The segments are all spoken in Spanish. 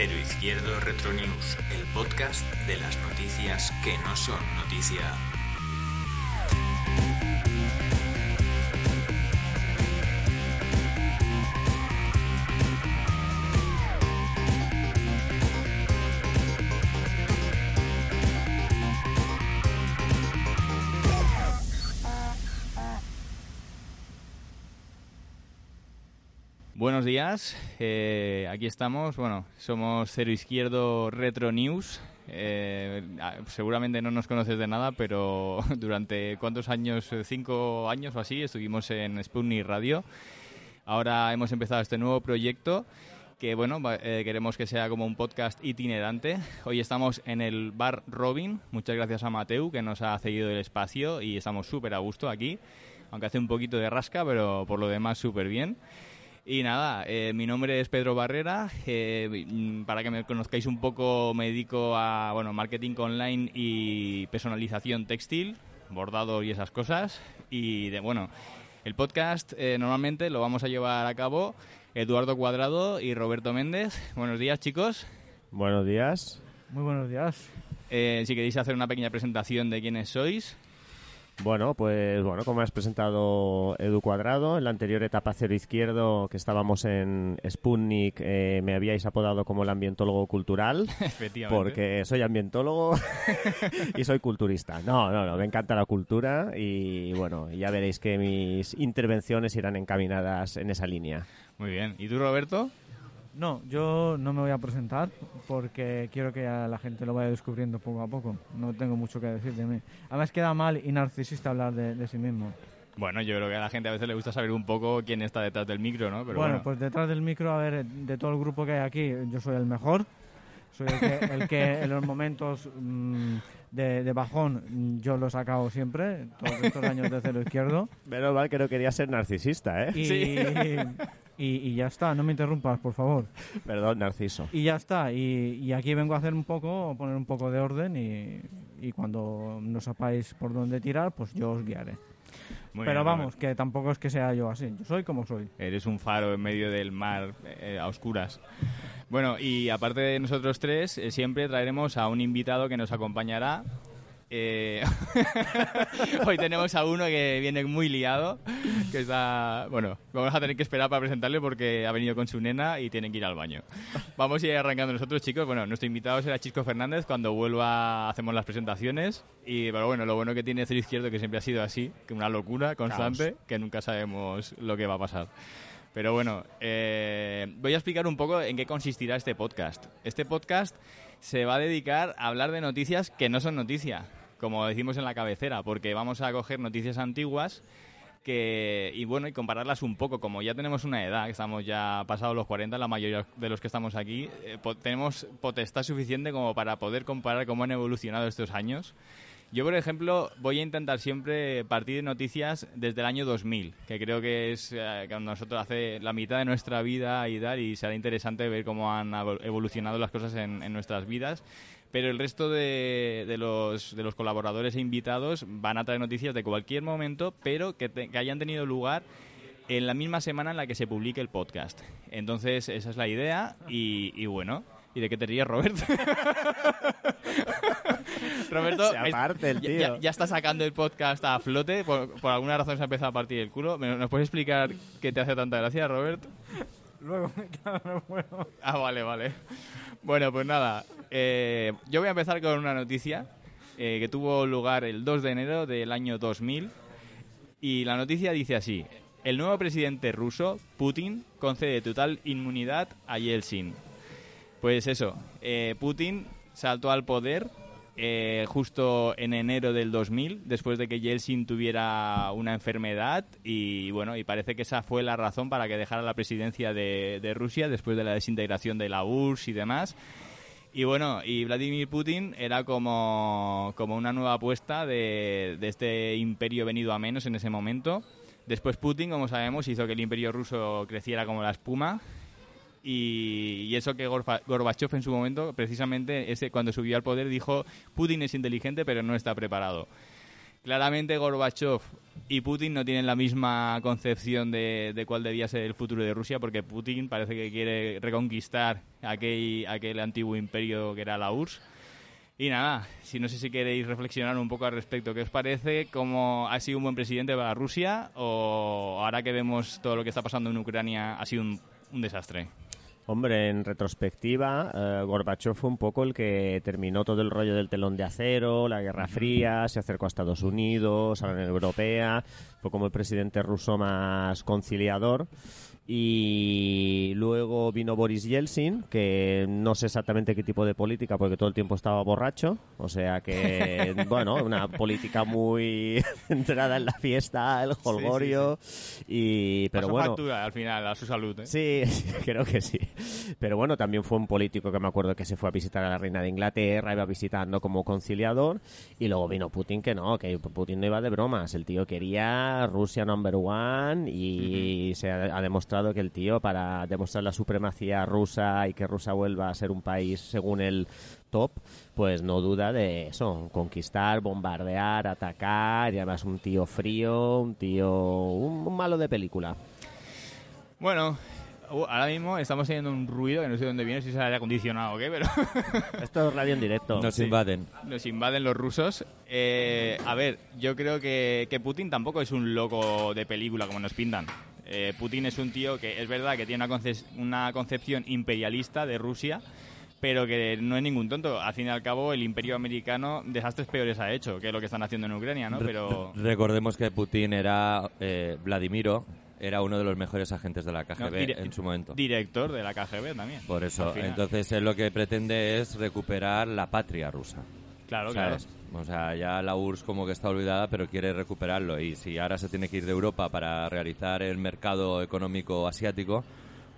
Cero Izquierdo Retro News, el podcast de las noticias que no son noticia. Buenos días, eh, aquí estamos. Bueno, somos Cero Izquierdo Retro News. Eh, seguramente no nos conoces de nada, pero durante cuántos años, cinco años o así, estuvimos en Sputnik Radio. Ahora hemos empezado este nuevo proyecto que bueno, eh, queremos que sea como un podcast itinerante. Hoy estamos en el Bar Robin. Muchas gracias a Mateu que nos ha cedido el espacio y estamos súper a gusto aquí. Aunque hace un poquito de rasca, pero por lo demás súper bien. Y nada, eh, mi nombre es Pedro Barrera. Eh, mm, para que me conozcáis un poco, me dedico a bueno, marketing online y personalización textil, bordado y esas cosas. Y de, bueno, el podcast eh, normalmente lo vamos a llevar a cabo Eduardo Cuadrado y Roberto Méndez. Buenos días, chicos. Buenos días. Muy buenos días. si queréis hacer una pequeña presentación de quiénes sois. Bueno, pues bueno, como has presentado Edu Cuadrado, en la anterior etapa cero izquierdo que estábamos en Sputnik eh, me habíais apodado como el ambientólogo cultural. Efectivamente. Porque soy ambientólogo y soy culturista. No, no, no, me encanta la cultura y bueno, ya veréis que mis intervenciones irán encaminadas en esa línea. Muy bien. ¿Y tú, Roberto? No, yo no me voy a presentar porque quiero que la gente lo vaya descubriendo poco a poco. No tengo mucho que decir de mí. Además queda mal y narcisista hablar de, sí mismo. Bueno, yo creo que a la gente a veces le gusta saber un poco quién está detrás del micro, ¿no? Pero bueno, pues detrás del micro, a ver, de todo el grupo que hay aquí, yo soy el mejor. Soy el que, en los momentos mm, de, bajón yo lo he sacado siempre, todos estos años de cero izquierdo. Pero mal que no quería ser narcisista, ¿eh? sí. Y, ya está, no me interrumpas, por favor. Perdón, Narciso. Y ya está, y, aquí vengo a hacer un poco, poner un poco de orden y, cuando no sepáis por dónde tirar, pues yo os guiaré. Pero vamos, que tampoco es que sea yo así, yo soy como soy. Eres un faro en medio del mar eh, a oscuras. Bueno, y aparte de nosotros tres, eh, siempre traeremos a un invitado que nos acompañará eh, hoy tenemos a uno que viene muy liado, que está... Bueno, vamos a tener que esperar para presentarle porque ha venido con su nena y tiene que ir al baño. Vamos a ir arrancando nosotros, chicos. Bueno, nuestro invitado será Chisco Fernández. Cuando vuelva hacemos las presentaciones. Y, pero bueno, lo bueno que tiene Cero Izquierdo que siempre ha sido así, que una locura constante, que nunca sabemos lo que va a pasar. Pero bueno, eh, voy a explicar un poco en qué consistirá este podcast. Este podcast se va a dedicar a hablar de noticias que no son noticias como decimos en la cabecera, porque vamos a coger noticias antiguas que, y bueno, y compararlas un poco. Como ya tenemos una edad, que estamos ya pasados los 40, la mayoría de los que estamos aquí, eh, tenemos potestad suficiente como para poder comparar cómo han evolucionado estos años. Yo, por ejemplo, voy a intentar siempre partir de noticias desde el año 2000, que creo que es eh, cuando nosotros hace la mitad de nuestra vida y tal, y será interesante ver cómo han evolucionado las cosas en, en nuestras vidas pero el resto de, de, los, de los colaboradores e invitados van a traer noticias de cualquier momento, pero que, que hayan tenido lugar en la misma semana en la que se publique el podcast. Entonces, esa es la idea y, y bueno. ¿Y de qué te ríes, Roberto? Roberto ya, Ya, está sacando el podcast a flote. Por, por, alguna razón se ha empezado a partir el culo. ¿Nos puedes explicar qué te hace tanta gracia, Roberto? Luego, claro, bueno. Ah, vale, vale. Bueno, pues nada. Eh, yo voy a empezar con una noticia eh, que tuvo lugar el 2 de enero del año 2000. Y la noticia dice así. El nuevo presidente ruso, Putin, concede total inmunidad a Yeltsin. Pues eso, eh, Putin saltó al poder eh, justo en enero del 2000, después de que Yeltsin tuviera una enfermedad y bueno, y parece que esa fue la razón para que dejara la presidencia de, Rusia después de la desintegración de la URSS y demás. Y bueno, y Vladimir Putin era como, como una nueva apuesta de, de este imperio venido a menos en ese momento. Después Putin, como sabemos, hizo que el imperio ruso creciera como la espuma. Y, eso que Gorba- Gorbachev en su momento, precisamente ese, cuando subió al poder, dijo, Putin es inteligente pero no está preparado. Claramente Gorbachev y Putin no tienen la misma concepción de, de cuál debía ser el futuro de Rusia, porque Putin parece que quiere reconquistar aquel, aquel antiguo imperio que era la URSS. Y nada, si no sé si queréis reflexionar un poco al respecto, ¿qué os parece? ¿Cómo ha sido un buen presidente para Rusia? ¿O ahora que vemos todo lo que está pasando en Ucrania ha sido un desastre? Hombre, en retrospectiva, eh, Gorbachev fue un poco el que terminó todo el rollo del telón de acero, la Guerra Fría, se acercó a Estados Unidos, a la Unión Europea, fue como el presidente ruso más conciliador. Y luego vino Boris Yeltsin, que no sé exactamente qué tipo de política, porque todo el tiempo estaba borracho. O sea que, bueno, una política muy centrada en la fiesta, el holgorio. Y, pero Pasó bueno. factura al final a su salud, ¿eh? Sí, creo que sí. Pero bueno, también fue un político que me acuerdo que se fue a visitar a la reina de Inglaterra, iba visitando como conciliador, y luego vino Putin que no, que Putin no iba de bromas. El tío quería Rusia number one y se ha, ha demostrado que el tío, para demostrar la supremacía rusa y que Rusia vuelva a ser un país según el top, pues no duda de eso, conquistar, bombardear, atacar, y además un tío frío, un tío, un, un malo de película. Bueno, uh, ahora mismo estamos teniendo un ruido que no sé de dónde viene, si es el aire acondicionado o qué, pero Esto es radio en directo. Nos Sí. invaden. nos invaden los rusos. Eh, a ver, yo creo que, que Putin tampoco es un loco de película como nos pintan. Eh, Putin es un tío que es verdad que tiene una, conce- una concepción imperialista de Rusia, pero que no es ningún tonto. Al fin y al cabo, el imperio americano desastres peores ha hecho que lo que están haciendo en Ucrania, ¿no? Re- Pero... Recordemos que Putin era eh, Vladimiro, era uno de los mejores agentes de la KGB no, en su momento. Director de la KGB también. Por eso, entonces él lo que pretende es recuperar la patria rusa. Claro, claro. ¿sabes? O sea, ya la URSS como que está olvidada, pero quiere recuperarlo. Y si ahora se tiene que ir de Europa para realizar el mercado económico asiático,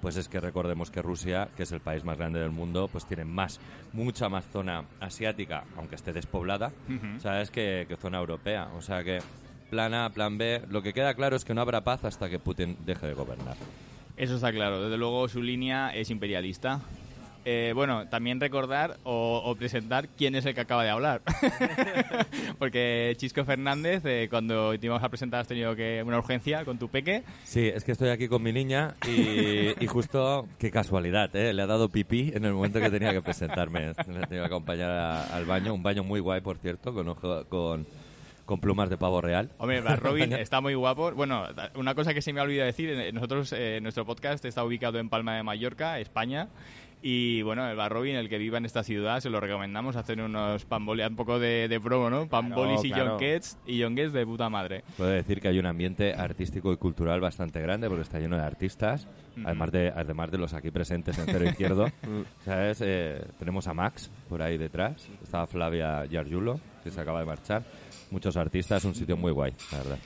pues es que recordemos que Rusia, que es el país más grande del mundo, pues tiene más, mucha más zona asiática, aunque esté despoblada. ¿sabes? Que, que zona europea. O sea que plan A, plan B, lo que queda claro es que no habrá paz hasta que Putin deje de gobernar. Eso está claro. Desde luego su línea es imperialista. Eh, bueno, también recordar o, o presentar quién es el que acaba de hablar. Porque Chisco Fernández, eh, cuando te íbamos a presentar, has tenido que una urgencia con tu peque. Sí, es que estoy aquí con mi niña y, y justo, qué casualidad, ¿eh? le ha dado pipí en el momento que tenía que presentarme. Le he tenido que acompañar a- al baño, un baño muy guay, por cierto, con, ojo- con, con plumas de pavo real. Hombre, Brad Robin está muy guapo. Bueno, una cosa que se me ha olvidado decir, eh, nosotros, eh, nuestro podcast está ubicado en Palma de Mallorca, España. Y bueno, el Bar Robin, el que viva en esta ciudad, se lo recomendamos hacer unos pambolis, un poco de, de promo, ¿no? Pambolis y claro. yonquets, y yonquets de puta madre. Puedo decir que hay un ambiente artístico y cultural bastante grande porque está lleno de artistas, además, de, además de los aquí presentes en cero izquierdo. ¿Sabes? Eh, tenemos a Max por ahí detrás, está Flavia Giargiulo, que se acaba de marchar. Muchos artistas, un sitio muy guay, la verdad.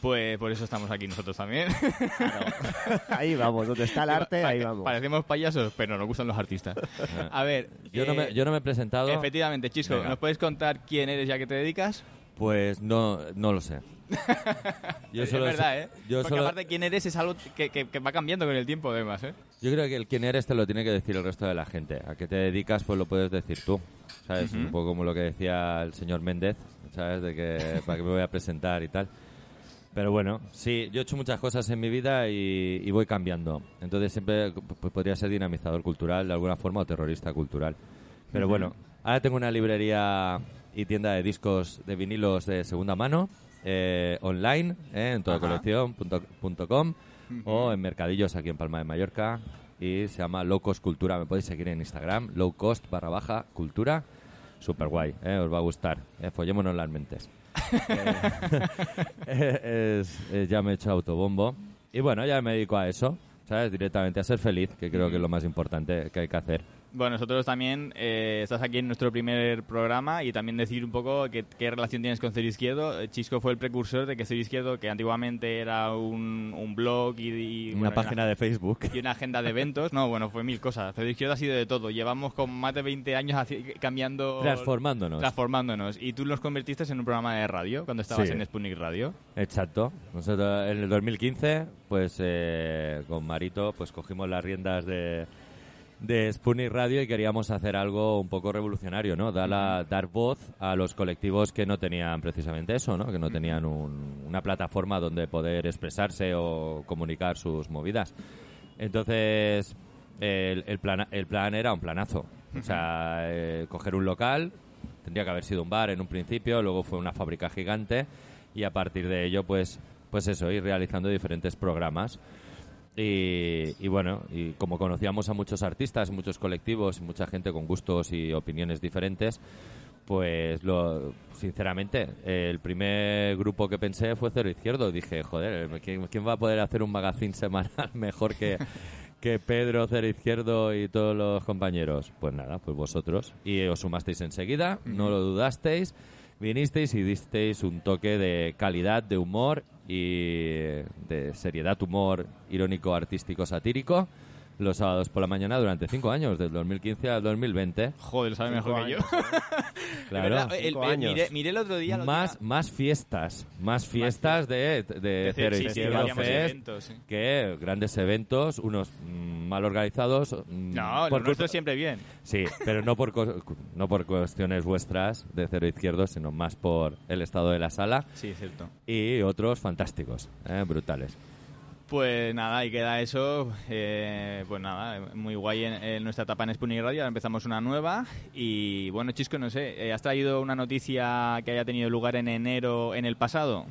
Pues por eso estamos aquí nosotros también. Ahí vamos, donde está el arte, ahí vamos. Parecemos payasos, pero nos gustan los artistas. A ver, Yo, no, eh, me, yo no me he presentado. Efectivamente, Chisco, Venga. ¿nos puedes contar quién eres ya que te dedicas? Pues no, no lo sé. Yo es solo verdad, sé- ¿eh? Yo, Porque solo- aparte quién eres es algo que, que- que va cambiando con el tiempo, además, ¿eh? yo creo que el quién eres te lo tiene que decir el resto de la gente. A qué te dedicas, pues lo puedes decir tú. ¿Sabes? Un poco como lo que decía el señor Méndez, ¿sabes? De que para qué me voy a presentar y tal. Pero bueno, sí, yo he hecho muchas cosas en mi vida y, y voy cambiando. Entonces siempre pues, podría ser dinamizador cultural de alguna forma o terrorista cultural. Pero bueno, ahora tengo una librería y tienda de discos de vinilos de segunda mano, eh, online, eh, en todacolección.com o en mercadillos aquí en Palma de Mallorca y se llama Low Cost Cultura. Me podéis seguir en Instagram, low cost barra baja cultura. Super guay, eh, os va a gustar. Eh, follémonos las mentes. Eh, es- es- ya me he hecho autobombo. Y bueno, ya me dedico a eso, ¿sabes? Directamente a ser feliz, que creo que es lo más importante que hay que hacer. Bueno, nosotros también eh, estás aquí en nuestro primer programa y también decir un poco qué, qué relación tienes con Cero Izquierdo. Eh, Chisco fue el precursor de que Cero Izquierdo, que antiguamente era un, un blog y, y, Una bueno, página de Facebook. y una agenda de eventos. No, bueno, fue mil cosas. Cero Izquierdo ha sido de todo. Llevamos con más de 20 años cambiando... Transformándonos. Transformándonos. Y tú los convertiste en un programa de radio cuando estabas Sí. en Sputnik Radio. Exacto. Nosotros en el 2015, pues eh, con Marito, pues cogimos las riendas de, de Sputnik Radio y queríamos hacer algo un poco revolucionario, ¿no? Dar, la- dar voz a los colectivos que no tenían precisamente eso, ¿no? Que no tenían un- una plataforma donde poder expresarse o comunicar sus movidas. Entonces, el, el plan, el plan era un planazo. O sea, eh, coger un local, tendría que haber sido un bar en un principio, luego fue una fábrica gigante y a partir de ello, pues, pues eso, ir realizando diferentes programas. Y, y bueno, y como conocíamos a muchos artistas, muchos colectivos, mucha gente con gustos y opiniones diferentes, pues lo, sinceramente, el primer grupo que pensé fue Cero Izquierdo. Dije, joder, ¿quién, quién va a poder hacer un magazine semanal mejor que, que Pedro, Cero Izquierdo y todos los compañeros? Pues nada, pues vosotros. Y os sumasteis enseguida, no lo dudasteis, vinisteis y disteis un toque de calidad, de humor y de seriedad, humor irónico, artístico, satírico. Los sábados por la mañana durante cinco años, del 2015 al 2020. Joder, sabe mejor que yo. años, Claro. El- el- años. miré, miré el otro día... más, más fiestas, más fiestas de, de, de- Cero sí, sí, Izquierdo hacíamos Fest, eventos, sí. que grandes eventos, unos mm, mal organizados. mm, No, por lo siempre bien. Sí, pero no por, co- no por cuestiones vuestras de Cero Izquierdo, sino más por el estado de la sala Sí, es cierto. y otros fantásticos, eh, brutales. Pues nada, y queda eso. eh, pues nada, muy guay en, nuestra etapa en Sputnik Radio. Ahora empezamos una nueva. Y bueno, Chisco, no sé, eh, ¿has traído una noticia que haya tenido lugar en enero en el pasado?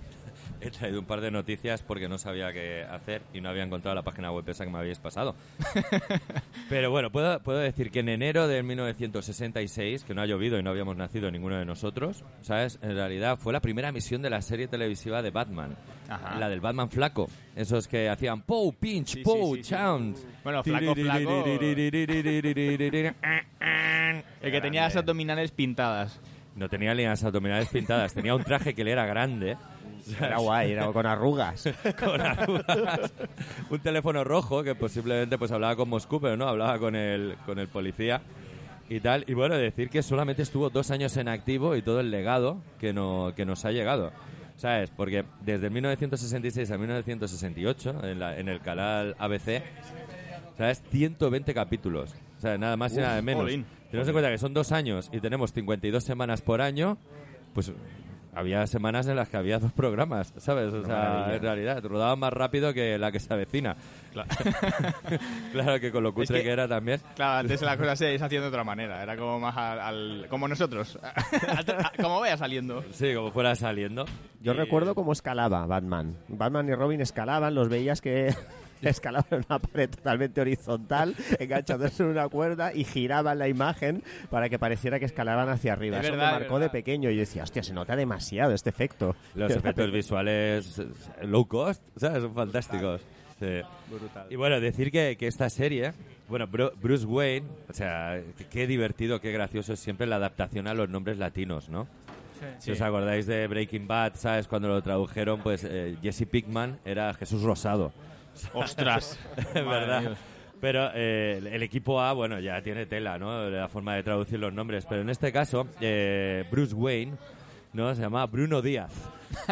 He traído un par de noticias porque no sabía qué hacer y no había encontrado la página web esa que me habéis pasado. Pero bueno, puedo, puedo decir que en enero de 1966, que no ha llovido y no habíamos nacido ninguno de nosotros, ¿sabes? En realidad fue la primera emisión de la serie televisiva de Batman. Ajá. La del Batman flaco. Esos que hacían Pow, Pinch, Sí, Pow, sí, sí. Chowns. Bueno, flaco, flaco. El que tenía las abdominales pintadas. No tenía líneas abdominales pintadas, tenía un traje que le era grande. Era guay, era con arrugas. con arrugas. un teléfono rojo que posiblemente pues hablaba con Moscú, pero no, hablaba con el, con el policía y tal. Y bueno, decir que solamente estuvo dos años en activo y todo el legado que, no, que nos ha llegado. ¿Sabes? Porque desde 1966 a 1968, en, la- en el canal ABC, ¿sabes? 120 capítulos. O sea, nada más y nada menos. Tenemos en cuenta que son dos años y tenemos 52 semanas por año, pues había semanas en las que había dos programas, ¿sabes? O sea, en realidad, rodaban más rápido que la que se avecina. Claro. claro que con lo cutre que- que, era también. Claro, antes la cosa se hacía de otra manera. Era como más al, al- como nosotros. como vaya saliendo. Sí, como fuera saliendo. Yo Y- recuerdo cómo escalaba Batman. Batman y Robin escalaban, los veías que escalaban en una pared totalmente horizontal, enganchados en una cuerda y giraban la imagen para que pareciera que escalaban hacia arriba. Es Eso verdad, me es marcó verdad. de pequeño y yo decía, hostia, se nota demasiado este efecto. Los efectos visuales low cost, ¿sabes? Son fantásticos. Sí. Y bueno, decir que, que esta serie, bueno, Bru- Bruce Wayne, o sea, qué divertido, qué gracioso es siempre la adaptación a los nombres latinos, ¿no? Si os acordáis de Breaking Bad, ¿sabes? Cuando lo tradujeron, pues eh, Jesse Pickman era Jesús Rosado. Ostras. Es verdad. Pero eh, el- equipo A, bueno, ya tiene tela, ¿no? La forma de traducir los nombres. Pero en este caso, eh, Bruce Wayne, ¿no? Se llama Bruno Díaz.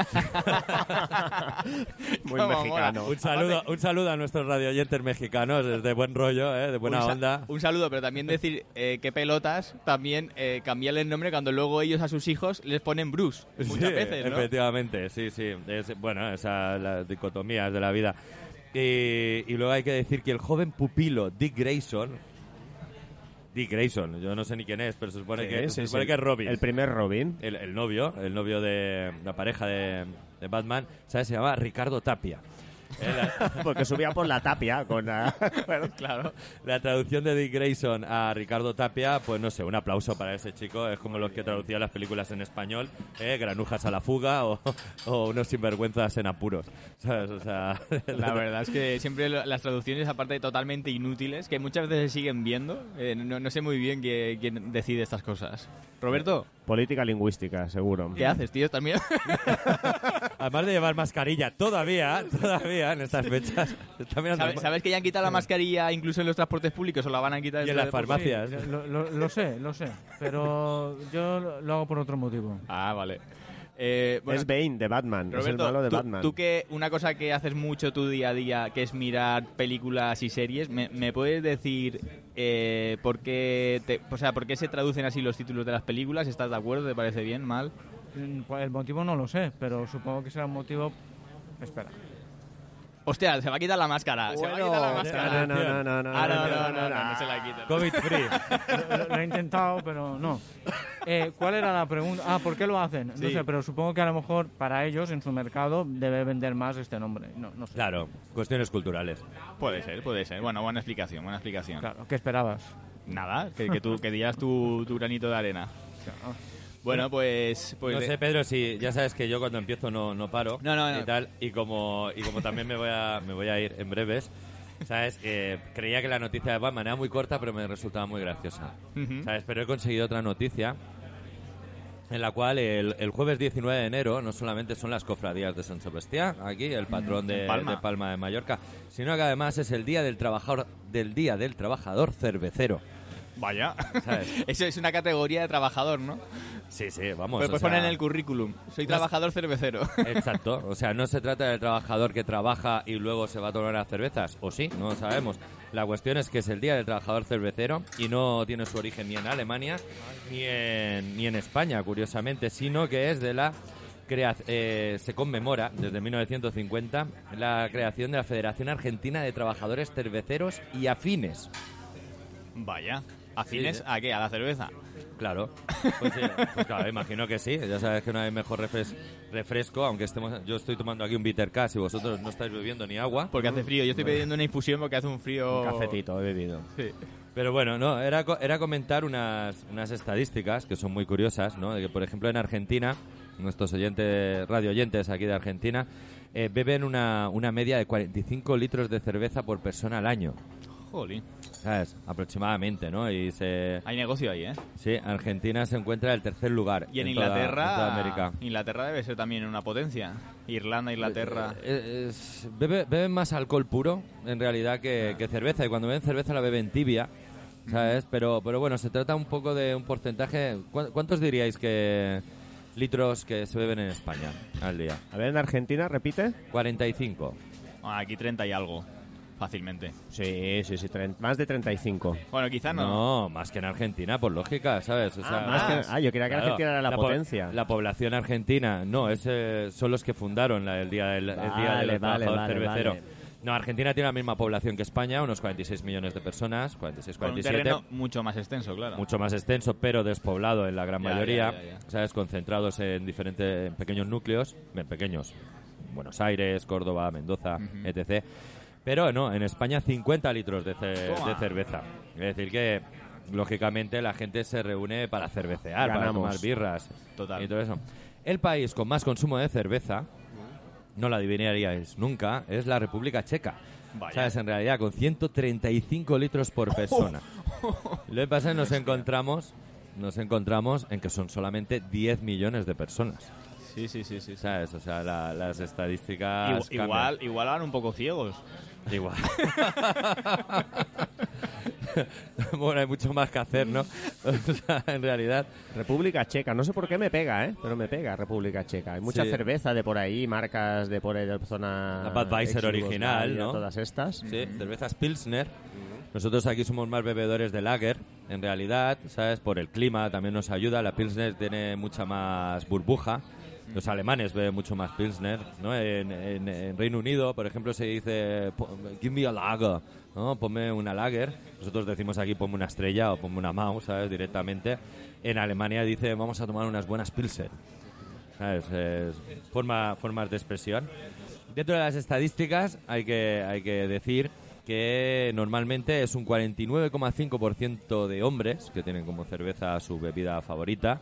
Muy mexicano. Un saludo, un saludo a nuestros radioyentes mexicanos, es de buen rollo, ¿eh? de buena un, onda. un saludo, pero también decir eh, que pelotas, también eh, cambiarle el nombre cuando luego ellos a sus hijos les ponen Bruce. Muchas Sí, veces, ¿no? Efectivamente, sí, sí. Es, bueno, esas las dicotomías de la vida. Y, y luego hay que decir que el joven pupilo Dick Grayson, Dick Grayson, yo no sé ni quién es, pero se supone, que, Sí, se sí, supone sí. que es Robin. El primer Robin. el, el novio, el novio de la pareja de, de Batman, ¿sabes? Se llama Ricardo Tapia. Eh, Porque subía por la tapia con la... claro. La traducción de Dick Grayson a Ricardo Tapia, pues no sé, un aplauso para ese chico. Es como los que traducían las películas en español, ¿eh? Granujas a la fuga o, o unos sinvergüenzas en apuros. ¿Sabes? O sea, La verdad es que siempre las traducciones, aparte de totalmente inútiles, que muchas veces se siguen viendo, eh, no, no sé muy bien quién decide estas cosas. Roberto, Política lingüística, seguro. ¿qué haces, tío? También. Además de llevar mascarilla todavía, todavía en estas fechas. ¿Sabes, que ya han quitado la mascarilla incluso en los transportes públicos o la van a quitar Y en las farmacias. Lo, lo- lo sé, lo sé. Pero yo lo hago por otro motivo. Ah, vale. Eh, bueno, es Bane de Batman, es el malo de tú, Batman. tú que una cosa que haces mucho tu día a día, que es mirar películas y series, ¿me, me puedes decir eh, por, qué te- o sea, por qué se traducen así los títulos de las películas? ¿Estás de acuerdo? ¿Te parece bien? ¿Mal? Mm, cuál- El motivo no lo sé, pero supongo que será un motivo... Espera. Hostia, se va a quitar la máscara. se va a quitar la máscara. no, no, no, no, Ah, no, no, no, no, no, no, no. no se la quita. COVID free. Lo, lo he intentado, pero no. Eh, ¿Cuál era la pregunta? Ah, ¿por qué lo hacen? No Sí. sé, pero supongo que a lo mejor para ellos en su mercado debe vender más este nombre. No, no sé. Claro, cuestiones culturales. Puede ser, puede ser. Bueno, buena explicación, buena explicación. Claro, ¿qué esperabas? Nada, que, que tú que digas tu, tu granito de arena. Bueno, pues... pues no sé, Pedro, si ya sabes que yo cuando empiezo no, no paro No, no, no. y tal, y como, y como también me voy a, me voy a ir en breves, ¿sabes? Eh, creía que la noticia de Batman era muy corta, pero me resultaba muy graciosa. ¿sabes? Pero he conseguido otra noticia en la cual el, el jueves 19 de enero no solamente son las cofradías de San Sebastián, aquí, el patrón de Palma. de Palma de Mallorca, sino que además es el día del trabajador, del día del trabajador cervecero. Vaya. ¿Sabes? Eso es una categoría de trabajador, ¿no? Sí, sí, vamos. Pues puedes sea- poner en el currículum. Soy trabajador cervecero. Exacto, o sea, no se trata del trabajador que trabaja y luego se va a tomar las cervezas, o sí, no lo sabemos. La cuestión es que es el Día del Trabajador Cervecero y no tiene su origen ni en Alemania ni en, ni en España, curiosamente, sino que es de la crea- eh, se conmemora desde 1950 la creación de la Federación Argentina de Trabajadores Cerveceros y Afines. Vaya. ¿Afines Sí, sí. a qué? ¿A la cerveza? Claro, pues, sí, pues claro, imagino que sí. Ya sabes que no hay mejor refres- refresco, aunque estemos, yo estoy tomando aquí un bitter cash y vosotros no estáis bebiendo ni agua. Porque hace frío. Yo estoy pidiendo una infusión porque hace un frío... Un cafetito he bebido. Sí. Pero bueno, no, era, era comentar unas, unas estadísticas que son muy curiosas, ¿no? De que, por ejemplo, en Argentina, nuestros oyentes, radio oyentes aquí de Argentina, eh, beben una, una media de 45 litros de cerveza por persona al año, Jolín. ¿Sabes? Aproximadamente, ¿no? Y se... Hay negocio ahí, ¿eh? Sí, Argentina se encuentra en el tercer lugar. Y en, Inglaterra... en toda América. Inglaterra debe ser también una potencia. Irlanda, Inglaterra... Eh, es- bebe- beben más alcohol puro, en realidad, que, que cerveza. Y cuando beben cerveza la beben tibia, ¿sabes? Pero, pero bueno, se trata un poco de un porcentaje. ¿Cu- ¿Cuántos diríais que litros que se beben en España al día? A ver, en Argentina, repite. 45. Bueno, aquí 30 y algo. Fácilmente. Sí, sí, sí, más de 35. Bueno, quizá no. No, más que en Argentina, por lógica, ¿sabes? O sea, más que- ah, yo creía que claro, Argentina era la, po- potencia. La población argentina, no, es, eh, son los que fundaron la- el Día del, el día del vale, cervecero. No, Argentina tiene la misma población que España, unos 46 millones de personas, 46, Con un 47. terreno mucho más extenso, claro. Mucho más extenso, pero despoblado en la gran Ya, mayoría, ya, ya, ya. ¿sabes? Concentrados en diferentes en pequeños núcleos, en pequeños, Buenos Aires, Córdoba, Mendoza, etc. Pero no, en España 50 litros de, ce- de cerveza. Es decir que, lógicamente, la gente se reúne para cervecear, para Ganamos. tomar birras Total. y todo eso. El país con más consumo de cerveza, no la adivinaríais nunca, es la República Checa. Vaya. ¿Sabes? En realidad, con 135 litros por persona. Lo que pasa es que nos encontramos, nos encontramos en que son solamente 10 millones de personas. Sí, sí, sí, sí. ¿Sabes? O sea, la- las estadísticas. Igual, igual, igual van un poco ciegos. Igual. bueno, hay mucho más que hacer, ¿no? O sea, en realidad. República Checa, no sé por qué me pega, ¿eh? Pero me pega República Checa. Hay mucha Sí. cerveza de por ahí, marcas de por ahí de zona... La Budweiser ex-Yugoslavia, original, ¿no? Todas estas. Sí, cervezas Pilsner. Nosotros aquí somos más bebedores de lager, en realidad, ¿sabes? Por el clima también nos ayuda. La Pilsner tiene mucha más burbuja. Los alemanes beben mucho más Pilsner, ¿no? En, Reino Unido, por ejemplo, se dice, "Po- give me a lager, ¿no? Ponme una lager. Nosotros decimos aquí, ponme una estrella o ponme una mouse, ¿sabes? Directamente. En Alemania dice, vamos a tomar unas buenas Pilsen. ¿Sabes? Es forma, formas de expresión. Dentro de las estadísticas hay que, hay que decir que normalmente es un 49,5% de hombres que tienen como cerveza su bebida favorita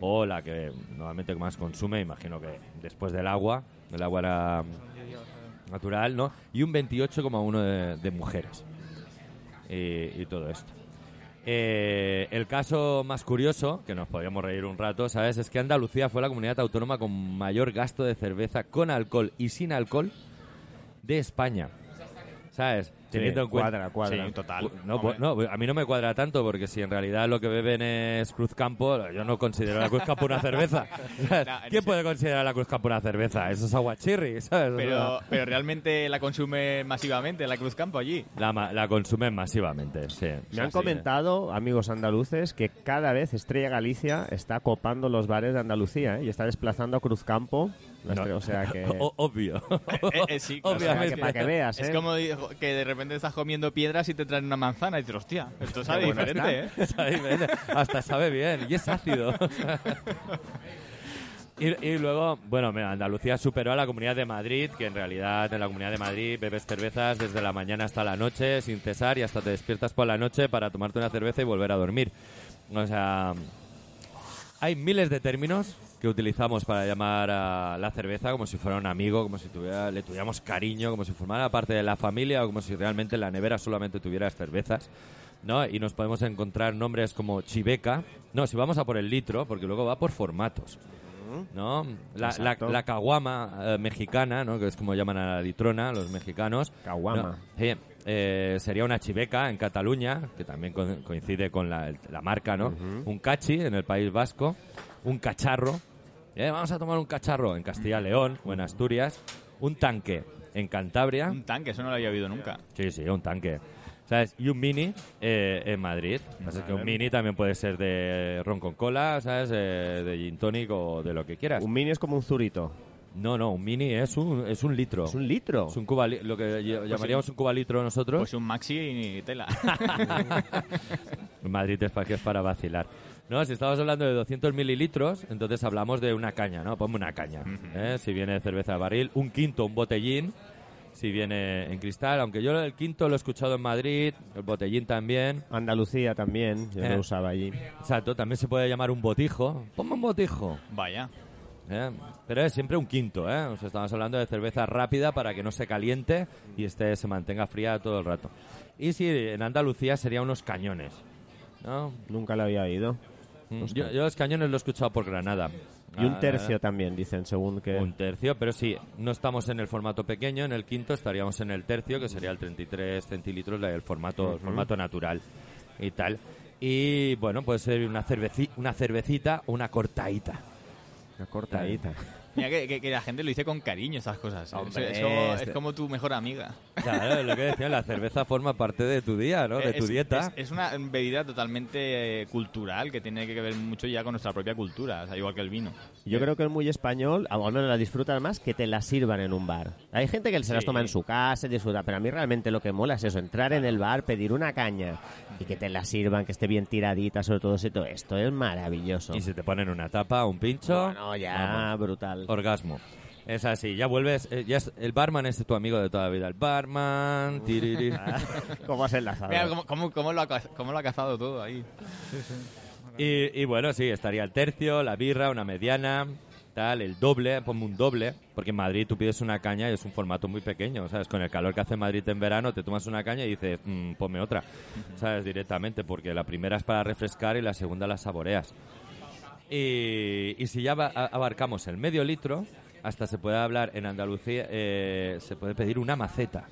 o la que normalmente más consume, imagino que después del agua, el agua era natural, ¿no? Y un 28,1% de, de mujeres. Y, y todo esto. Eh, el caso más curioso, que nos podríamos reír un rato, ¿sabes? Es que Andalucía fue la comunidad autónoma con mayor gasto de cerveza con alcohol y sin alcohol de España. ¿Sabes? Teniendo en cuenta. cuadra, cuadra. Sí, total. No, pues, no, a mí no me cuadra tanto porque si en realidad lo que beben es Cruz Campo, yo no considero la Cruz Campo una cerveza. No, ¿Quién puede considerar la Cruz Campo una cerveza? Eso es agua chirri, ¿sabes? Pero, pero realmente la consume masivamente la Cruz Campo allí. La, ma- la consumen masivamente, sí. Me han Sí, sí. comentado, amigos andaluces, que cada vez Estrella Galicia está copando los bares de Andalucía ¿eh? y está desplazando a Cruzcampo. La No. O sea que... O- obvio. Eh, eh, sí, claro. o sea, que para que veas, ¿eh? Es como que de repente estás comiendo piedras y te traen una manzana y dices, hostia, esto sabe bueno diferente, ¿eh? Sabe bien, Hasta sabe bien. Y es ácido. Y, y luego, bueno, mira, Andalucía superó a la Comunidad de Madrid, que en realidad en la Comunidad de Madrid bebes cervezas desde la mañana hasta la noche sin cesar y hasta te despiertas por la noche para tomarte una cerveza y volver a dormir. O sea, hay miles de términos que utilizamos para llamar a la cerveza como si fuera un amigo, como si tuviera, le tuviéramos cariño, como si formara parte de la familia o como si realmente en la nevera solamente tuvieras cervezas. ¿no? Y nos podemos encontrar nombres como chiveca. No, si vamos a por el litro, porque luego va por formatos. ¿no? La, la, la caguama eh, mexicana, ¿no? que es como llaman a la litrona los mexicanos. Caguama. ¿no? Sí, eh, sería una chiveca en Cataluña, que también co- coincide con la, la marca, ¿no? Un cachi en el País Vasco, un cacharro. Eh, vamos a tomar un cacharro en Castilla León o en Asturias, un tanque en Cantabria. Un tanque, eso no lo había oído nunca. Sí, sí, un tanque. ¿Sabes? Y un mini eh, en Madrid. Así que un mini también puede ser de ron con cola, ¿sabes? Eh, de gin tonic o de lo que quieras. Un mini es como un zurito. No, no, un mini es un, es un litro. Es un litro. Es un cuba lo que ll- llamaríamos un cubalitro nosotros. Pues un maxi y tela. Madrid es para que es para vacilar. No, si estamos hablando de 200 mililitros, entonces hablamos de una caña, ¿no? Ponme una caña. ¿eh? Si viene cerveza de barril, un quinto, un botellín. Si viene en cristal, aunque yo el quinto lo he escuchado en Madrid, el botellín también. Andalucía también, yo Eh. lo usaba allí. Exacto, también se puede llamar un botijo. Ponme un botijo. Vaya. ¿eh? Pero es siempre un quinto, ¿eh? O sea, estamos hablando de cerveza rápida para que no se caliente y este se mantenga fría todo el rato. Y si en Andalucía sería unos cañones, ¿no? Nunca lo había oído. Yo, yo los cañones lo he escuchado por Granada. Y un Ah, tercio también, dicen, según que... Un tercio, pero sí, no estamos en el formato pequeño, en el quinto estaríamos en el tercio, que sería el 33 centilitros, el formato, el formato natural y tal. Y bueno, puede ser una, cerveci- una cervecita o una cortaíta. Una cortadita. Mira que, que- que la gente lo dice con cariño esas cosas. ¿eh? Hombre, Eso- eso este- es como tu mejor amiga. Claro, lo que decía, la cerveza forma parte de tu día, ¿no? De Es- tu dieta. Es, es una bebida totalmente eh, cultural que tiene que ver mucho ya con nuestra propia cultura, o sea, igual que el vino. Yo creo que es muy español, a- al menos la disfrutan más que te la sirvan en un bar. Hay gente que se las Sí. toma en su casa y disfruta, pero a mí realmente lo que mola es eso, entrar en el bar, pedir una caña y que te la sirvan, que esté bien tiradita, sobre todo si todo esto es maravilloso. Y si te ponen una tapa, un pincho, Bueno, ya, vamos, brutal. Orgasmo. Es así, ya vuelves, eh, ya es- el barman es tu amigo de toda la vida. El barman, tiriri. ¿Cómo has enlazado? Mira cómo, cómo- cómo lo ha, cómo lo ha cazado todo ahí. Y, y bueno, sí, estaría el tercio, la birra, una mediana, tal, el doble, ponme un doble, porque en Madrid tú pides una caña y es un formato muy pequeño, ¿sabes? Con el calor que hace Madrid en verano, te tomas una caña y dices, "Mm, ponme otra, ¿sabes? Directamente, porque la primera es para refrescar y la segunda la saboreas. Y, y si ya abarcamos el medio litro, hasta se puede hablar en Andalucía, eh, se puede pedir una maceta.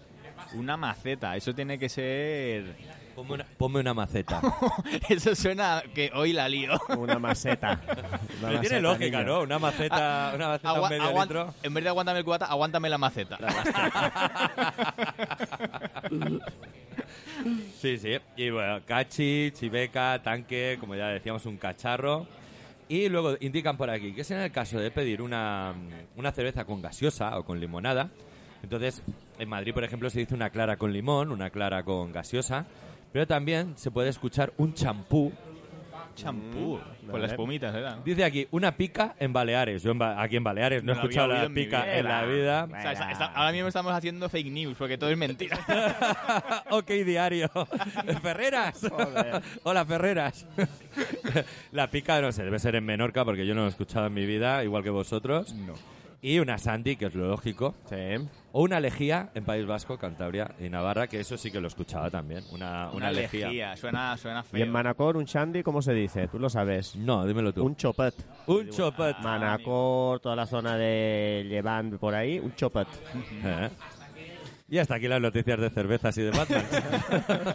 Una maceta, eso tiene que ser... Ponme una, ponme una maceta. eso suena que hoy la lío. Una maseta. Una Pero tiene lógica, niño. ¿no? Una maceta, una maceta Agua- medio aguant- litro. En vez de aguántame el cubata, aguántame la maceta. Sí, sí. Y bueno, cachi, chiveca, tanque, como ya decíamos, un cacharro. Y luego indican por aquí que es en el caso de pedir una, una cerveza con gaseosa o con limonada. Entonces, en Madrid, por ejemplo, se dice una clara con limón, una clara con gaseosa. Pero también se puede escuchar un champú champú. Mm, Con las espumitas, ¿era? Dice aquí, una pica en Baleares. Yo en Ba- aquí en Baleares no he No escuchado la en pica en la vida. O sea, está- está- ahora mismo estamos haciendo fake news porque todo es mentira. ok, diario. Ferreras. Hola, Ferreras. la pica, no sé, debe ser en Menorca porque yo no lo he escuchado en mi vida, igual que vosotros. no. Y una Sandy, que es lo lógico. Sí. O una lejía en País Vasco, Cantabria y Navarra, que eso sí que lo escuchaba también. Una, una, Una lejía. lejía. Suena, suena feo. Y en Manacor, un shandy, ¿cómo se dice? Tú lo sabes. No, dímelo tú. Un chopet. Un chopet. Manacor, toda la zona de Levant por ahí, un chopet. Eh. Y hasta aquí las noticias de cervezas y de Batman.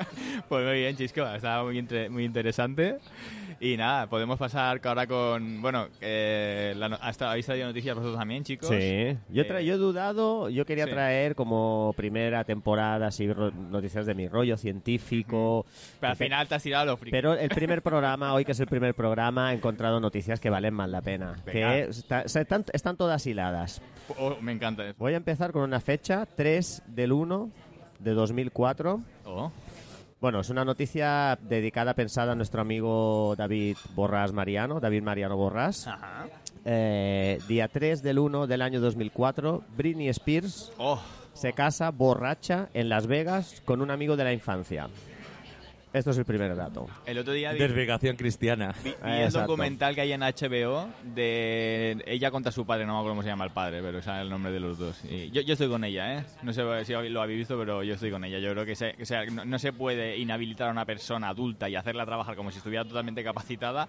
Pues muy bien, Chisco. Estaba muy, inter- muy interesante. Y nada, podemos pasar ahora con... Bueno, eh, la hasta, ¿habéis traído noticias vosotros también, chicos? Sí. Yo, tra- Eh, yo he dudado, yo quería sí. traer como primera temporada así noticias de mi rollo científico. Pero al final te has tirado lo friki. Pero el primer programa, hoy que es el primer programa, he encontrado noticias que valen más la pena. Venga. Que está- se- están, están todas hiladas. Oh, me encanta eso. Voy a empezar con una fecha, 3 del 1 de 2004. Oh. Bueno, es una noticia dedicada, pensada a nuestro amigo David Borrás Mariano, David Mariano Borrás. Ajá. Eh, día 3 del 1 del año 2004, Britney Spears Oh. se casa borracha en Las Vegas con un amigo de la infancia. Esto es el primer dato. El otro día vi, Desvigación cristiana. vi- vi Ah, el exacto. documental que hay en HBO de ella contra su padre, no me acuerdo cómo se llama el padre, pero sabe el nombre de los dos. Y yo, yo estoy con ella, ¿eh? No sé si lo habéis visto, pero yo estoy con ella. Yo creo que se- sea, no, no se puede inhabilitar a una persona adulta y hacerla trabajar como si estuviera totalmente capacitada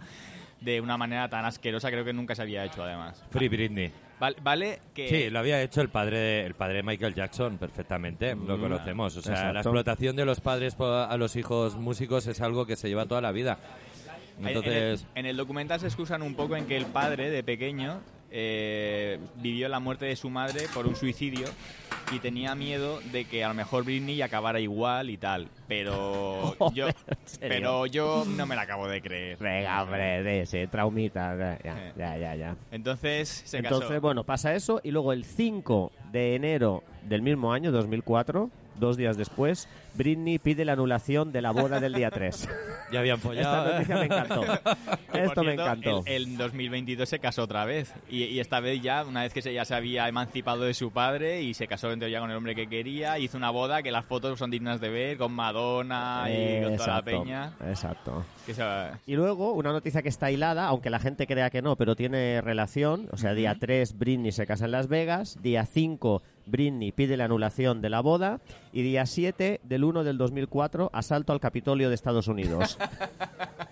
de una manera tan asquerosa, creo que nunca se había hecho además. Free Britney. Vale, vale que... Sí, lo había hecho el padre, de- el padre de Michael Jackson perfectamente, lo Mm, conocemos. O sea, la explotación de los padres a los hijos músicos es algo que se lleva toda la vida. En- Entonces, En, el, en el documental se excusan un poco en que el padre, de pequeño, eh, vivió la muerte de su madre por un suicidio y tenía miedo de que a lo mejor Britney acabara igual y tal. Pero yo, pero yo no me la acabo de creer. Venga, hombre, de ese traumita. Ya, ya, Eh. ya, ya. ya. Entonces se Entonces, casó. bueno, pasa eso y luego el 5 de enero del mismo año, 2004, dos días después, Britney pide la anulación de la boda del día 3. ya habían Esta follado. ¿eh? noticia me encantó. Esto me cierto, encantó. El, el 2022 se casó otra vez. Y, y esta vez ya, una vez que se, ya se había emancipado de su padre y se casó en teoría con el hombre que quería, hizo una boda que las fotos son dignas de ver, con Madonna y con toda la peña. exacto. Que se- Y luego, una noticia que está hilada, aunque la gente crea que no, pero tiene relación. O sea, día 3, Britney se casa en Las Vegas. Día 5, Britney pide la anulación de la boda. Y día 7 del 1 del 2004, asalto al Capitolio de Estados Unidos.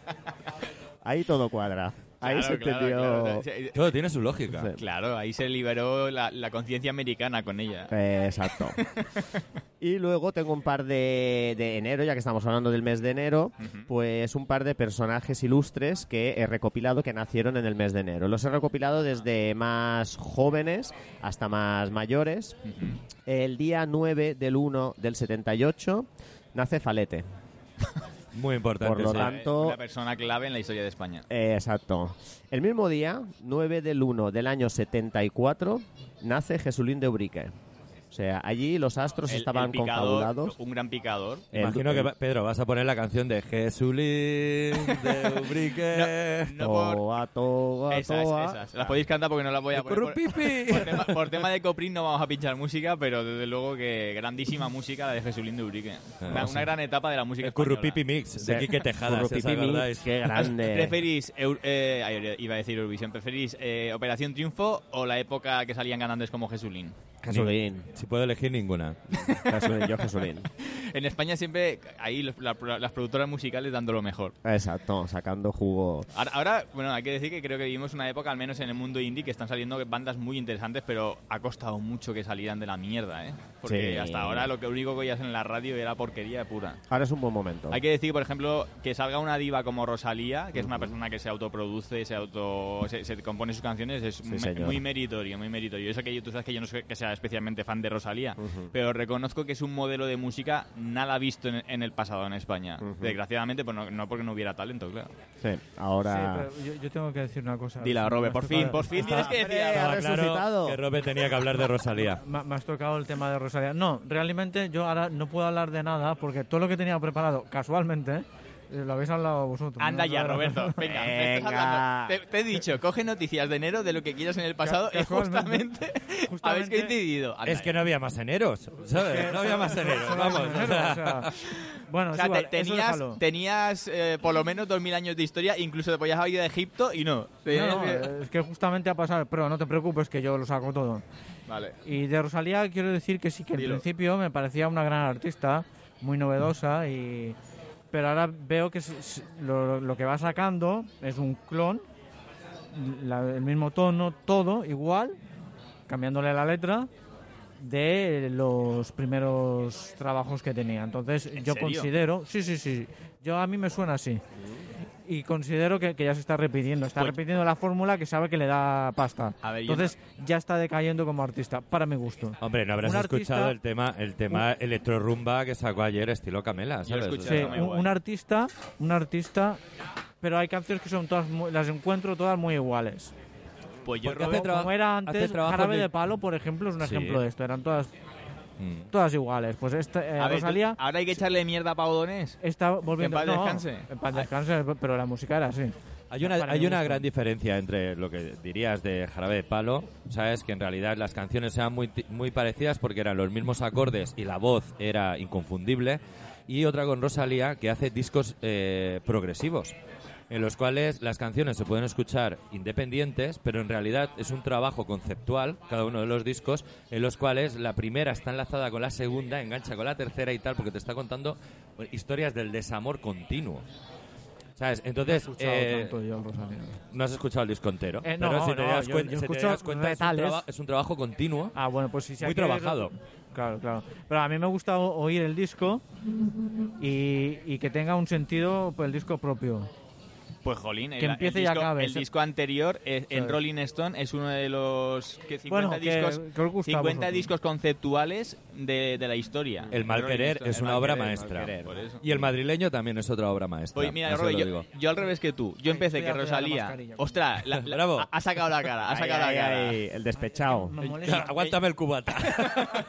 Ahí todo cuadra. Ahí Claro, se claro, entendió. claro. Sí, Todo tiene su lógica. Sí. Claro, ahí se liberó la, la conciencia americana con ella. Eh, exacto. y luego tengo un par de, de enero, ya que estamos hablando del mes de enero, pues un par de personajes ilustres que he recopilado que nacieron en el mes de enero. Los he recopilado desde más jóvenes hasta más mayores. El día 9 del 1 del 78 nace Falete. Muy importante. Por lo sí. tanto- Una persona clave en la historia de España. Eh, exacto. El mismo día, 9 del 1 del año 74, nace Jesulín de Ubrique. O sea, allí los astros El- estaban el picador, confabulados. Un gran picador. El- Imagino que, Pedro, vas a poner la canción de Jesulín de Ubrique. No por... Toa, toa, Esas, toa. esas. Las podéis cantar porque no las voy a poner. Por, por tema, por tema de Coprín no vamos a pinchar música, pero desde luego que grandísima música la de Jesulín de Urique. Una, una gran etapa de la música El española. Currupipi Mix de Quique Tejadas, ¿os Currupipi Mix, qué grande. ¿Preferís, eh, iba a decir Eurovisión, ¿preferís eh, Operación Triunfo o la época que salían ganantes como Jesulín? Jesulín. Si puedo elegir ninguna. Jesulín, yo Jesulín. En España siempre ahí los- la- las productoras musicales dando lo mejor. Exacto, sacando jugo. Ahora, ahora, bueno, hay que decir que creo que vivimos una época, al menos en el mundo indie, que están saliendo bandas muy interesantes, pero ha costado mucho que salieran de la mierda, ¿eh? Porque Sí. hasta ahora lo que único que oías en la radio era porquería pura. Ahora es un buen momento. Hay que decir, por ejemplo, que salga una diva como Rosalía, que es una persona que se autoproduce, se auto se, se compone sus canciones, es me- señor. muy meritorio, muy meritorio. Eso que yo- tú sabes que yo no soy que sea especialmente fan de Rosalía, pero reconozco que es un modelo de música nada visto en, en el pasado en España. Desgraciadamente, pues no, no porque no hubiera talento, claro. Sí, ahora... Sí, yo, yo tengo que decir una cosa. Dila, Robert, por fin, por fin tienes que decir Estaba claro resucitado. que Robert tenía que hablar de Rosalía. Me, me has tocado el tema de Rosalía. No, realmente yo ahora no puedo hablar de nada porque todo lo que tenía preparado, casualmente, Eh, Lo habéis hablado vosotros. Anda ¿no? ya. Roberto. Venga, me estás Venga. hablando. Te, te he dicho, coge noticias de enero de lo que quieras en el pasado y casualmente- justamente, habéis justamente- coincidido. Anda, Es que no había más eneros, ¿sabes? No había más eneros, vamos. o sea, bueno, O es sea, igual, te- eso tenías, tenías eh, por lo menos 2000 años de historia, incluso te podías haber ido de Egipto y no. Es que justamente ha pasado, pero no te preocupes que yo lo saco todo. Vale. Y de Rosalía quiero decir que sí, que en Dilo. principio me parecía una gran artista, muy novedosa, y pero ahora veo que lo, lo que va sacando es un clon, la- el mismo tono, todo igual, cambiándole la letra de los primeros trabajos que tenía. Entonces ¿En yo serio? considero, sí, sí, sí, yo a mí me suena así. Y considero que, que ya se está repitiendo, está Pues- repitiendo la fórmula que sabe que le da pasta. A ver, yo Entonces ya está decayendo como artista, para mi gusto. Hombre, no habrás Un escuchado artista- el tema, el tema electrorumba que sacó ayer estilo Camela, ¿sabes? Sí, un, un artista, un artista, pero hay canciones que son todas, muy- las encuentro todas muy iguales. Pues yo, Porque Robert, hace Como era antes, Jarabe de- de Palo, por ejemplo, es un Sí. ejemplo de esto. Eran todas, mm. todas iguales. Pues esta, eh, a ver, tú- Rosalía ahora hay que echarle mierda a Pau Donés. está volviendo... Que en paz no, descanse. En paz descanse, pero la música era así. Hay una, hay una gran diferencia entre lo que dirías de Jarabe de Palo, ¿sabes? Que en realidad las canciones eran muy, ti- muy parecidas porque eran los mismos acordes y la voz era inconfundible. Y otra con Rosalía, que hace discos eh, progresivos, en los cuales las canciones se pueden escuchar independientes, pero en realidad es un trabajo conceptual, cada uno de los discos, en los cuales la primera está enlazada con la segunda, engancha con la tercera y tal, porque te está contando historias del desamor continuo. ¿Sabes? Entonces, No he escuchado eh, tanto yo no has escuchado el disco entero. Eh, pero no, si te no, das yo- cuenta, yo si te das cuenta es, un es un trabajo continuo. Ah, bueno, pues sí, sí. Muy hay que- trabajado. Claro, claro. Pero a mí me gusta oír el disco y, y que tenga un sentido pues, el disco propio. Pues jolín, el, Que empiece el y disco, acabe, el disco anterior eh, en Sí. Rolling Stone es uno de los que 50 Bueno, que- discos que a 50 vosotros. discos conceptuales de, de la historia. El mal querer es una obra maestra. Y el madrileño también es otra obra maestra. Oye, mira, yo, al revés que tú. Yo empecé que Rosalía. Ostras, la- la- Bravo. ha, ha sacado la cara, ha sacado Ay, la cara. el despechado. Aguántame el cubata.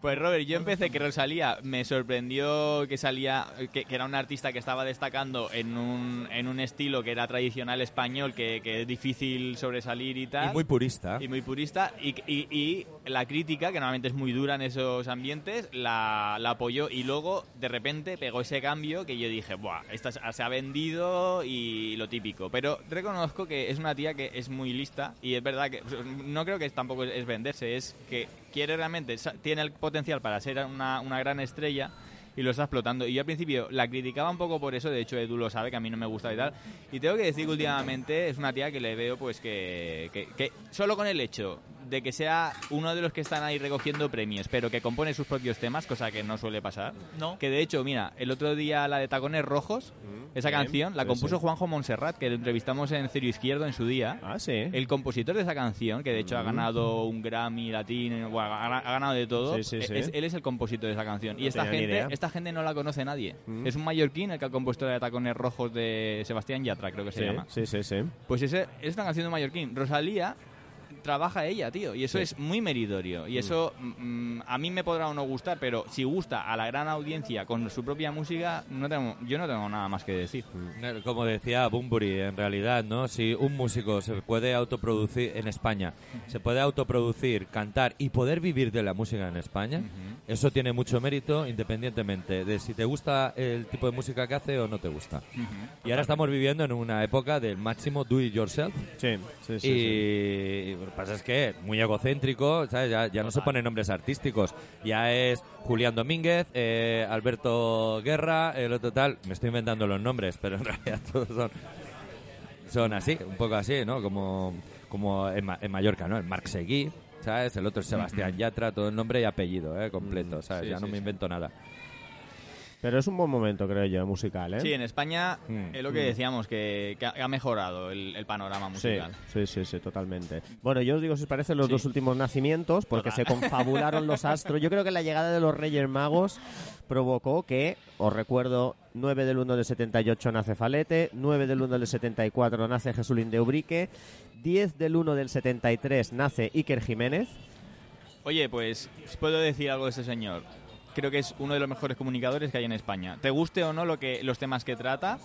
Pues Robert, yo empecé que Rosalía me sorprendió que salía, que, que era una artista que estaba destacando en un, en un estilo que era tradicional español, que, que es difícil sobresalir y tal. y muy purista. y muy purista y, y- y la crítica que normalmente es muy dura en esos ambientes la, la apoyó y luego de repente pegó ese cambio que yo dije Buah, esta se ha vendido y lo típico pero reconozco que es una tía que es muy lista y es verdad que no creo que tampoco es venderse es que quiere realmente tiene el potencial para ser una, una gran estrella y lo está explotando. Y yo al principio la criticaba un poco por eso, de hecho Edu lo sabe, que a mí no me gusta y tal. Y tengo que decir que últimamente es una tía que le veo pues que, que, que solo con el hecho de que sea uno de los que están ahí recogiendo premios, pero que compone sus propios temas, cosa que no suele pasar. No. Que de hecho, mira, el otro día la de Tacones Rojos, esa bien, canción, la compuso sí. Juanjo Montserrat, que lo entrevistamos en Cero Izquierdo en su día. Ah, sí. El compositor de esa canción, que de hecho ha ganado un Grammy latino, bueno, ha, ha ganado de todo, Sí, sí, sí. es- él es el compositor de esa canción. Y No esta tenía ni gente. Esta gente no la conoce nadie. Mm. Es un mallorquín el que ha compuesto la de Tacones Rojos de Sebastián Yatra, creo que se Sí, llama. sí, sí, sí. Pues ese, es una canción de mallorquín. Rosalía trabaja ella, tío, y eso Sí. es muy meritorio. Y eso mm, a mí me podrá o no gustar, pero si gusta a la gran audiencia con su propia música, no tengo, yo no tengo nada más que decir. Como decía Bumburi, en realidad, ¿no? Si un músico se puede autoproducir en España, se puede autoproducir, cantar y poder vivir de la música en España, eso tiene mucho mérito independientemente de si te gusta el tipo de música que hace o no te gusta. Y ahora estamos viviendo en una época del máximo do it yourself. Sí, sí, sí. y que pasa es que muy egocéntrico, ¿sabes? Ya, ya no se ponen nombres artísticos. Ya es Julián Domínguez, eh, Alberto Guerra, el otro tal. Me estoy inventando los nombres, pero en realidad todos son, son así, un poco así, ¿no? Como, como en, Ma- en Mallorca, ¿no? El Marc Seguí, ¿sabes? El otro es Sebastián Yatra, todo el nombre y apellido, ¿eh? Completo, ¿sabes? sí, ya no sí, me sí. invento nada. Pero es un buen momento, creo yo, musical, ¿eh? Sí, en España Mm. es lo que decíamos, que, que ha mejorado el, el panorama musical. sí, sí, sí, totalmente. Bueno, yo os digo, si os parecen los Sí. dos últimos nacimientos, porque se confabularon los astros. Yo creo que la llegada de los Reyes Magos provocó que, os recuerdo, 9 del 1 del 78 nace Falete, 9 del 1 del 74 nace Jesulín de Ubrique, 10 del 1 del 73 nace Iker Jiménez. Oye, pues, ¿puedo decir algo de este señor? Creo que es uno de los mejores comunicadores que hay en España. Te guste o no lo que los temas que trata,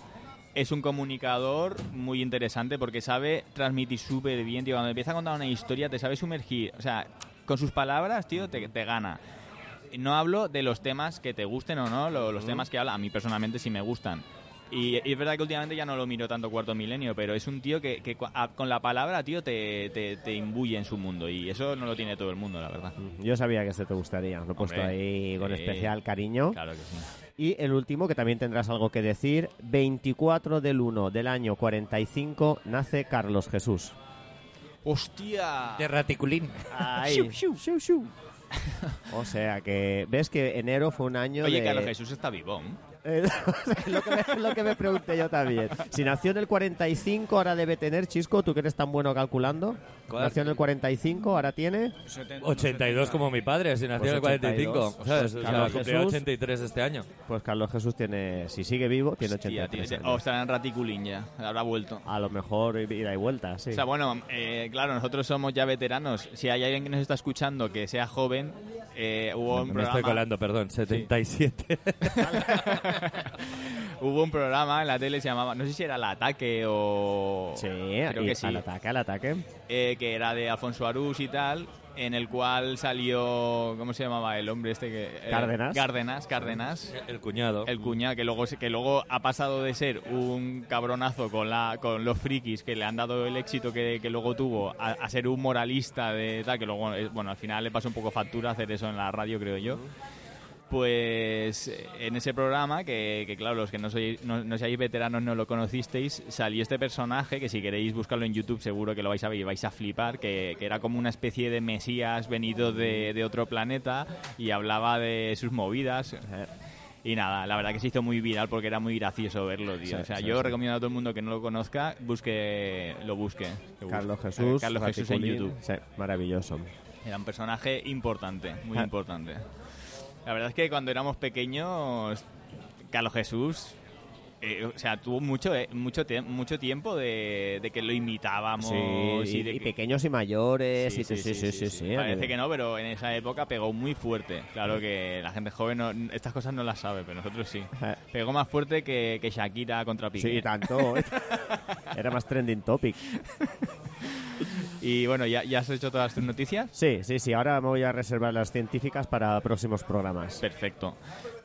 es un comunicador muy interesante porque sabe transmitir súper bien, tío. Cuando empieza a contar una historia, te sabe sumergir. O sea, con sus palabras, tío, te, te gana. No hablo de los temas que te gusten o no, lo- los temas que habla. A mí personalmente sí me gustan. Y, y es verdad que últimamente ya no lo miro tanto cuarto milenio, pero es un tío que, que cua- a- con la palabra, tío, te, te, te imbuye en su mundo. Y eso no lo tiene todo el mundo, la verdad. Yo sabía que este te gustaría, lo he puesto ahí con sí. especial cariño. Claro que sí. Y el último, que también tendrás algo que decir, 24 del 1 del año 45 nace Carlos Jesús. ¡Hostia! De raticulín. Ahí. O sea que, ves que enero fue un año Oye, de... Carlos Jesús está vivo. ¿eh? Eh, lo, que me, lo que me pregunté yo también. Si nació en el 45, ahora debe tener, Chisco, tú que eres tan bueno calculando. ¿Cuál? Nació en el 45, ahora tiene... 82 como mi padre, si nació en el Pues 45. 82. ¿sabes? Pues O sea, Carlos cumplirá Jesús. 83 este año. Pues Carlos Jesús tiene, si sigue vivo, tiene Hostia, 83 tiene- años. O estará en Raticulín ya, habrá vuelto. A lo mejor ida y vuelta, sí. O sea, bueno, eh, claro, nosotros somos ya veteranos. Si hay alguien que nos está escuchando que sea joven, eh, hubo un Me programa... estoy colando, perdón. 77. Hubo un programa en la tele se llamaba, no sé si era El Ataque o... Sí, creo que sí. al ataque, al ataque. eh, que era de Alfonso Arús y tal, en el cual salió, ¿cómo se llamaba el hombre este que? eh, Cárdenas. Cárdenas, Cárdenas. el cuñado. El cuñado que luego se- que luego ha pasado de ser un cabronazo con la con los frikis que le han dado el éxito que, que luego tuvo a, a ser un moralista de tal que luego eh, bueno al final le pasó un poco factura hacer eso en la radio creo yo pues eh, en ese programa, que, que claro, los que no, sois, no, no seáis veteranos no lo conocisteis, salió este personaje que si queréis buscarlo en YouTube seguro que lo vais a ver y vais a flipar, que, que era como una especie de mesías venido de, de otro planeta y hablaba de sus movidas. Y nada, la verdad que se hizo muy viral porque era muy gracioso verlo, tío. Sí, o sea, sí, yo sí. recomiendo a todo el mundo que no lo conozca, busque, lo busque. que busque. Carlos Jesús. Eh, Carlos Jesús en. YouTube. Maravilloso. Era un personaje importante, muy Ah. importante. La verdad es que cuando éramos pequeños, Carlos Jesús, eh, o sea, tuvo mucho eh, mucho, mucho tiempo de, de que lo imitábamos Sí, y de y, que- pequeños y mayores. y sí, sí, sí, sí, sí, Parece que no, pero en esa época pegó muy fuerte. Claro que la gente joven no- estas cosas no las sabe, pero nosotros sí. Pegó más fuerte que, que Shakira contra Piqué. Sí, tanto. Era más trending topic. Y bueno, ¿ya, ¿ya has hecho todas tus noticias? Sí, sí, sí. Ahora me voy a reservar las científicas para próximos programas. Perfecto.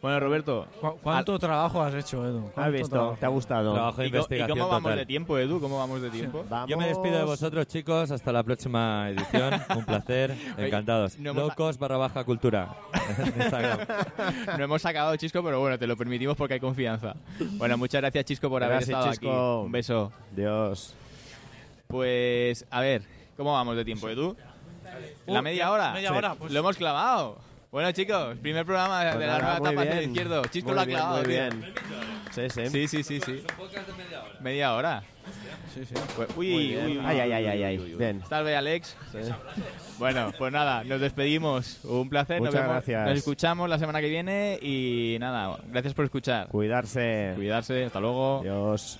Bueno, Roberto, ¿Cu- ¿Cuánto trabajo has hecho, Edu? ¿Has ¿Cuánto visto? trabajo? ¿Te ha gustado? Trabajo de ¿y, co- y investigación cómo vamos total. de tiempo, Edu? ¿Cómo vamos de tiempo? Vamos. Yo me despido de vosotros, chicos. Hasta la próxima edición. Un placer. Encantados. no hemos- Locos barra baja cultura. No hemos sacado Chisco, pero bueno, te lo permitimos porque hay confianza. Bueno, muchas gracias Chisco por haber Gracias, estado Chisco. aquí. Un beso. Dios. Pues, a ver, ¿cómo vamos de tiempo, Edu? ¿La Uh, media hora? media hora, pues. Lo hemos clavado. Bueno, chicos, primer programa de Pues la nada, nueva muy etapa hacia bien. izquierdo. Chisco Muy lo ha bien, clavado, Muy tío. bien. Sí, sí. Sí, sí, sí, sí. Media hora. Sí, sí. Pues- uy, Muy bien. uy, Ay, uy, ay, ay, ay, ay. uy. Bien. Salve, Alex. Bueno, pues nada, nos despedimos. Un placer. nos, Muchas vemos- gracias. nos escuchamos la semana que viene y nada, gracias por escuchar. Cuidarse. Cuidarse, hasta luego. Dios.